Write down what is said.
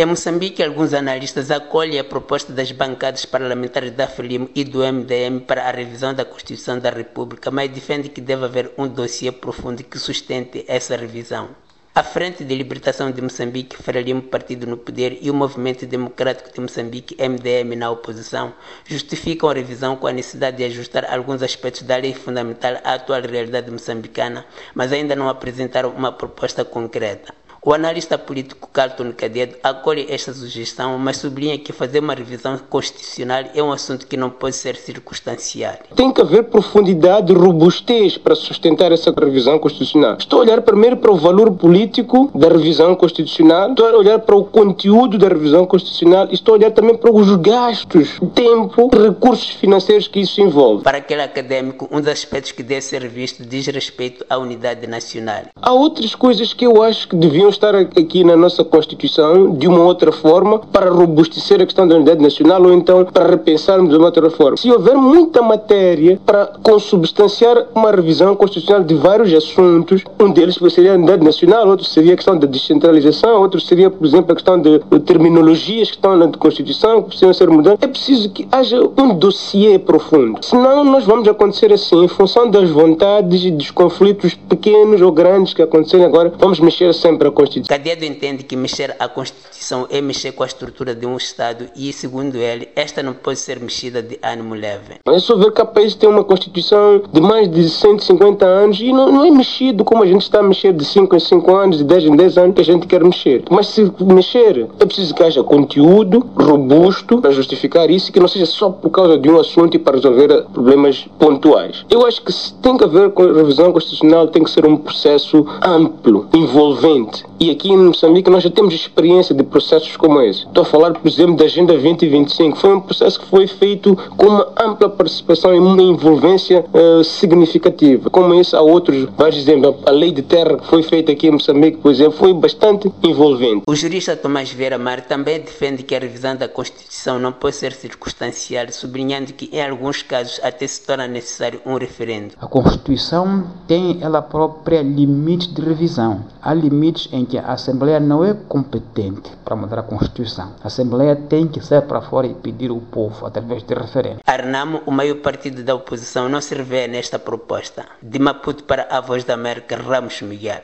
Em Moçambique, alguns analistas acolhem a proposta das bancadas parlamentares da FRELIM e do MDM para a revisão da Constituição da República, mas defendem que deve haver um dossiê profundo que sustente essa revisão. A Frente de Libertação de Moçambique, Frelimo Partido no Poder e o Movimento Democrático de Moçambique, MDM, na oposição, justificam a revisão com a necessidade de ajustar alguns aspectos da lei fundamental à atual realidade moçambicana, mas ainda não apresentaram uma proposta concreta. O analista político Carlton Cadedo acolhe esta sugestão, mas sublinha que fazer uma revisão constitucional é um assunto que não pode ser circunstancial. Tem que haver profundidade e robustez para sustentar essa revisão constitucional. Estou a olhar primeiro para o valor político da revisão constitucional, estou a olhar para o conteúdo da revisão constitucional e estou a olhar também para os gastos, tempo e recursos financeiros que isso envolve. Para aquele acadêmico, um dos aspectos que deve ser visto diz respeito à unidade nacional. Há outras coisas que eu acho que deviam estar aqui na nossa Constituição de uma outra forma para robustecer a questão da unidade nacional ou então para repensarmos de uma outra forma. Se houver muita matéria para consubstanciar uma revisão constitucional de vários assuntos, um deles seria a unidade nacional, outro seria a questão da descentralização, outro seria, por exemplo, a questão de terminologias que estão na Constituição, que precisam ser mudadas. É preciso que haja um dossiê profundo. Senão, nós vamos acontecer assim, em função das vontades e dos conflitos pequenos ou grandes que acontecem agora, vamos mexer sempre a Constituição. Cadedo entende que mexer a Constituição é mexer com a estrutura de um Estado e, segundo ele, esta não pode ser mexida de ânimo leve. É só ver que a país tem uma Constituição de mais de 150 anos e não, não é mexido como a gente está a mexer de 5 em 5 anos, de 10 em 10 anos que a gente quer mexer. Mas se mexer, é preciso que haja conteúdo robusto para justificar isso e que não seja só por causa de um assunto e para resolver problemas pontuais. Eu acho que se tem que haver com a revisão constitucional, tem que ser um processo amplo, envolvente. E aqui em Moçambique nós já temos experiência de processos como esse. Estou a falar, por exemplo, da Agenda 2025. Foi um processo que foi feito com uma ampla participação e uma envolvência uh, significativa. Como esse, há outros vários exemplos. A Lei de Terra que foi feita aqui em Moçambique, por exemplo, foi bastante envolvente. O jurista Tomás Vieira Mar também defende que a revisão da Constituição não pode ser circunstancial, sublinhando que em alguns casos até se torna necessário um referendo. A Constituição tem ela própria limites de revisão. Há limites em que a Assembleia não é competente para mudar a Constituição. A Assembleia tem que sair para fora e pedir o povo através de referendo. Arnamo, o maior partido da oposição, não se revê nesta proposta. De Maputo para a Voz da América, Ramos Miguel.